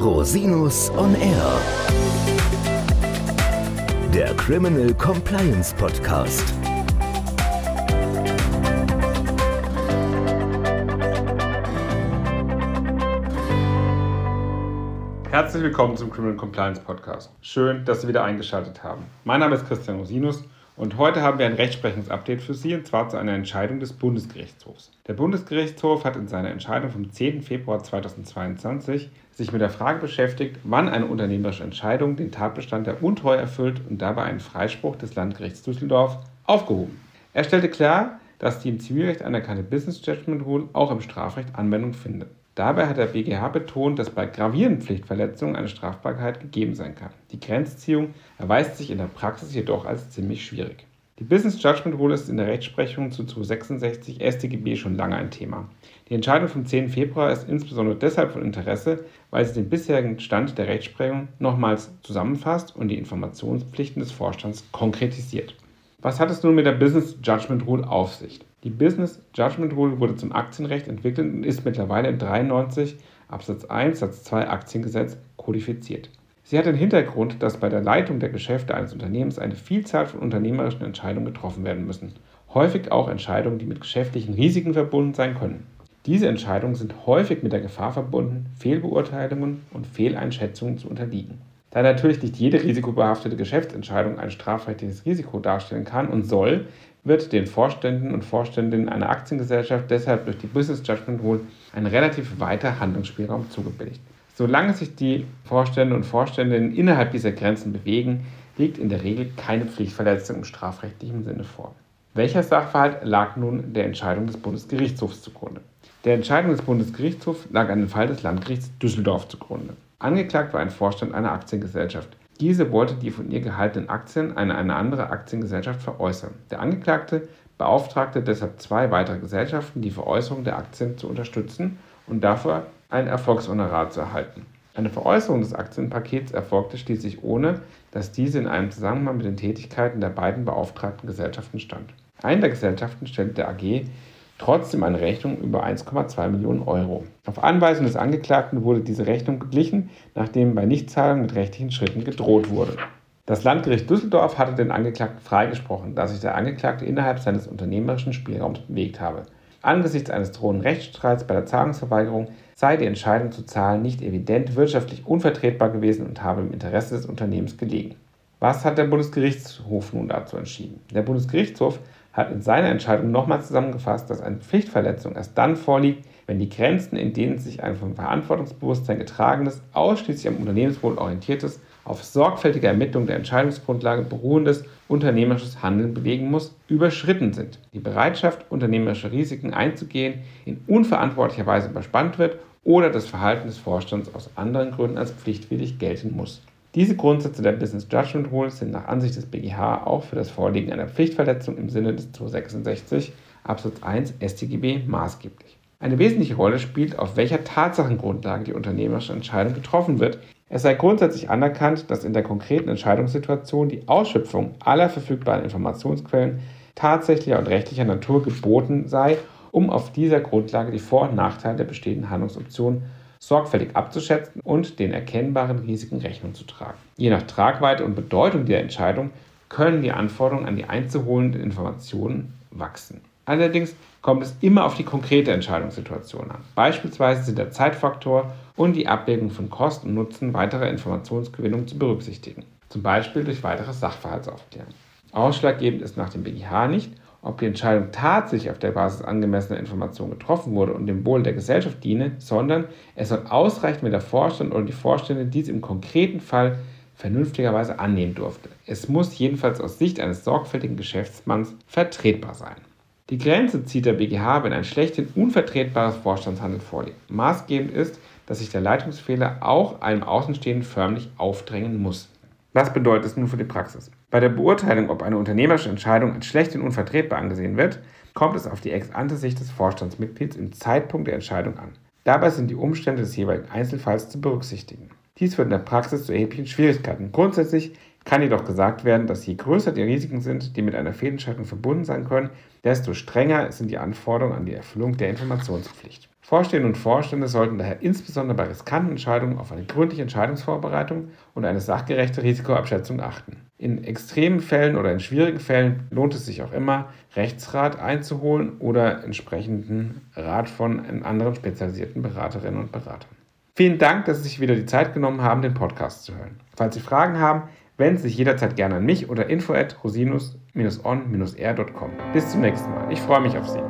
Rosinus on Air. Der Criminal Compliance Podcast. Herzlich willkommen zum Criminal Compliance Podcast. Schön, dass Sie wieder eingeschaltet haben. Mein Name ist Christian Rosinus und heute haben wir ein Rechtsprechungsupdate für Sie und zwar zu einer Entscheidung des Bundesgerichtshofs. Der Bundesgerichtshof hat in seiner Entscheidung vom 10. Februar 2022 sich mit der Frage beschäftigt, wann eine unternehmerische Entscheidung den Tatbestand der Untreue erfüllt und dabei einen Freispruch des Landgerichts Düsseldorf aufgehoben. Er stellte klar, dass die im Zivilrecht anerkannte Business Judgment Rule auch im Strafrecht Anwendung findet. Dabei hat der BGH betont, dass bei gravierenden Pflichtverletzungen eine Strafbarkeit gegeben sein kann. Die Grenzziehung erweist sich in der Praxis jedoch als ziemlich schwierig. Die Business Judgment Rule ist in der Rechtsprechung zu 266 StGB schon lange ein Thema. Die Entscheidung vom 10. Februar ist insbesondere deshalb von Interesse, weil sie den bisherigen Stand der Rechtsprechung nochmals zusammenfasst und die Informationspflichten des Vorstands konkretisiert. Was hat es nun mit der Business Judgment Rule auf sich? Die Business Judgment Rule wurde zum Aktienrecht entwickelt und ist mittlerweile in 93 Absatz 1 Satz 2 Aktiengesetz kodifiziert. Sie hat den Hintergrund, dass bei der Leitung der Geschäfte eines Unternehmens eine Vielzahl von unternehmerischen Entscheidungen getroffen werden müssen. Häufig auch Entscheidungen, die mit geschäftlichen Risiken verbunden sein können. Diese Entscheidungen sind häufig mit der Gefahr verbunden, Fehlbeurteilungen und Fehleinschätzungen zu unterliegen. Da natürlich nicht jede risikobehaftete Geschäftsentscheidung ein strafrechtliches Risiko darstellen kann und soll, wird den Vorständen und Vorständinnen einer Aktiengesellschaft deshalb durch die Business Judgment Rule ein relativ weiter Handlungsspielraum zugebilligt. Solange sich die Vorstände und Vorständinnen innerhalb dieser Grenzen bewegen, liegt in der Regel keine Pflichtverletzung im strafrechtlichen Sinne vor. Welcher Sachverhalt lag nun der Entscheidung des Bundesgerichtshofs zugrunde? Der Entscheidung des Bundesgerichtshofs lag ein Fall des Landgerichts Düsseldorf zugrunde. Angeklagt war ein Vorstand einer Aktiengesellschaft. Diese wollte die von ihr gehaltenen Aktien an eine andere Aktiengesellschaft veräußern. Der Angeklagte beauftragte deshalb zwei weitere Gesellschaften, die Veräußerung der Aktien zu unterstützen und dafür ein Erfolgshonorar zu erhalten. Eine Veräußerung des Aktienpakets erfolgte schließlich ohne, dass diese in einem Zusammenhang mit den Tätigkeiten der beiden beauftragten Gesellschaften stand. Eine der Gesellschaften stellte der AG trotzdem eine Rechnung über 1,2 Millionen Euro. Auf Anweisung des Angeklagten wurde diese Rechnung beglichen, nachdem bei Nichtzahlung mit rechtlichen Schritten gedroht wurde. Das Landgericht Düsseldorf hatte den Angeklagten freigesprochen, da sich der Angeklagte innerhalb seines unternehmerischen Spielraums bewegt habe. Angesichts eines drohenden Rechtsstreits bei der Zahlungsverweigerung sei die Entscheidung zu zahlen nicht evident wirtschaftlich unvertretbar gewesen und habe im Interesse des Unternehmens gelegen. Was hat der Bundesgerichtshof nun dazu entschieden? Der Bundesgerichtshof hat in seiner Entscheidung nochmal zusammengefasst, dass eine Pflichtverletzung erst dann vorliegt, wenn die Grenzen, in denen sich ein vom Verantwortungsbewusstsein getragenes, ausschließlich am Unternehmenswohl orientiertes, auf sorgfältige Ermittlung der Entscheidungsgrundlage beruhendes unternehmerisches Handeln bewegen muss, überschritten sind. Die Bereitschaft, unternehmerische Risiken einzugehen, in unverantwortlicher Weise überspannt wird oder das Verhalten des Vorstands aus anderen Gründen als pflichtwidrig gelten muss. Diese Grundsätze der Business Judgment Rule sind nach Ansicht des BGH auch für das Vorliegen einer Pflichtverletzung im Sinne des 266 Absatz 1 StGB maßgeblich. Eine wesentliche Rolle spielt, auf welcher Tatsachengrundlage die unternehmerische Entscheidung getroffen wird. Es sei grundsätzlich anerkannt, dass in der konkreten Entscheidungssituation die Ausschöpfung aller verfügbaren Informationsquellen tatsächlicher und rechtlicher Natur geboten sei, um auf dieser Grundlage die Vor- und Nachteile der bestehenden Handlungsoptionen sorgfältig abzuschätzen und den erkennbaren Risiken Rechnung zu tragen. Je nach Tragweite und Bedeutung der Entscheidung können die Anforderungen an die einzuholenden Informationen wachsen. Allerdings kommt es immer auf die konkrete Entscheidungssituation an. Beispielsweise sind der Zeitfaktor und die Abwägung von Kosten und Nutzen weiterer Informationsgewinnung zu berücksichtigen, zum Beispiel durch weitere Sachverhaltsaufklärung. Ausschlaggebend ist nach dem BGH nicht, ob die Entscheidung tatsächlich auf der Basis angemessener Informationen getroffen wurde und dem Wohl der Gesellschaft diene, sondern es soll ausreichen, wenn der Vorstand oder die Vorstände dies im konkreten Fall vernünftigerweise annehmen durfte. Es muss jedenfalls aus Sicht eines sorgfältigen Geschäftsmanns vertretbar sein. Die Grenze zieht der BGH, wenn ein schlechthin unvertretbares Vorstandshandeln vorliegt. Maßgebend ist, dass sich der Leitungsfehler auch einem Außenstehenden förmlich aufdrängen muss. Was bedeutet es nun für die Praxis? Bei der Beurteilung, ob eine unternehmerische Entscheidung als schlecht und unvertretbar angesehen wird, kommt es auf die Ex-ante-Sicht des Vorstandsmitglieds im Zeitpunkt der Entscheidung an. Dabei sind die Umstände des jeweiligen Einzelfalls zu berücksichtigen. Dies führt in der Praxis zu erheblichen Schwierigkeiten. Grundsätzlich kann jedoch gesagt werden, dass je größer die Risiken sind, die mit einer Fehlentscheidung verbunden sein können, desto strenger sind die Anforderungen an die Erfüllung der Informationspflicht. Vorstehende und Vorstände sollten daher insbesondere bei riskanten Entscheidungen auf eine gründliche Entscheidungsvorbereitung und eine sachgerechte Risikoabschätzung achten. In extremen Fällen oder in schwierigen Fällen lohnt es sich auch immer, Rechtsrat einzuholen oder entsprechenden Rat von anderen spezialisierten Beraterinnen und Beratern. Vielen Dank, dass Sie sich wieder die Zeit genommen haben, den Podcast zu hören. Falls Sie Fragen haben, wenden Sie sich jederzeit gerne an mich oder info at rosinus-on-r.com. Bis zum nächsten Mal. Ich freue mich auf Sie.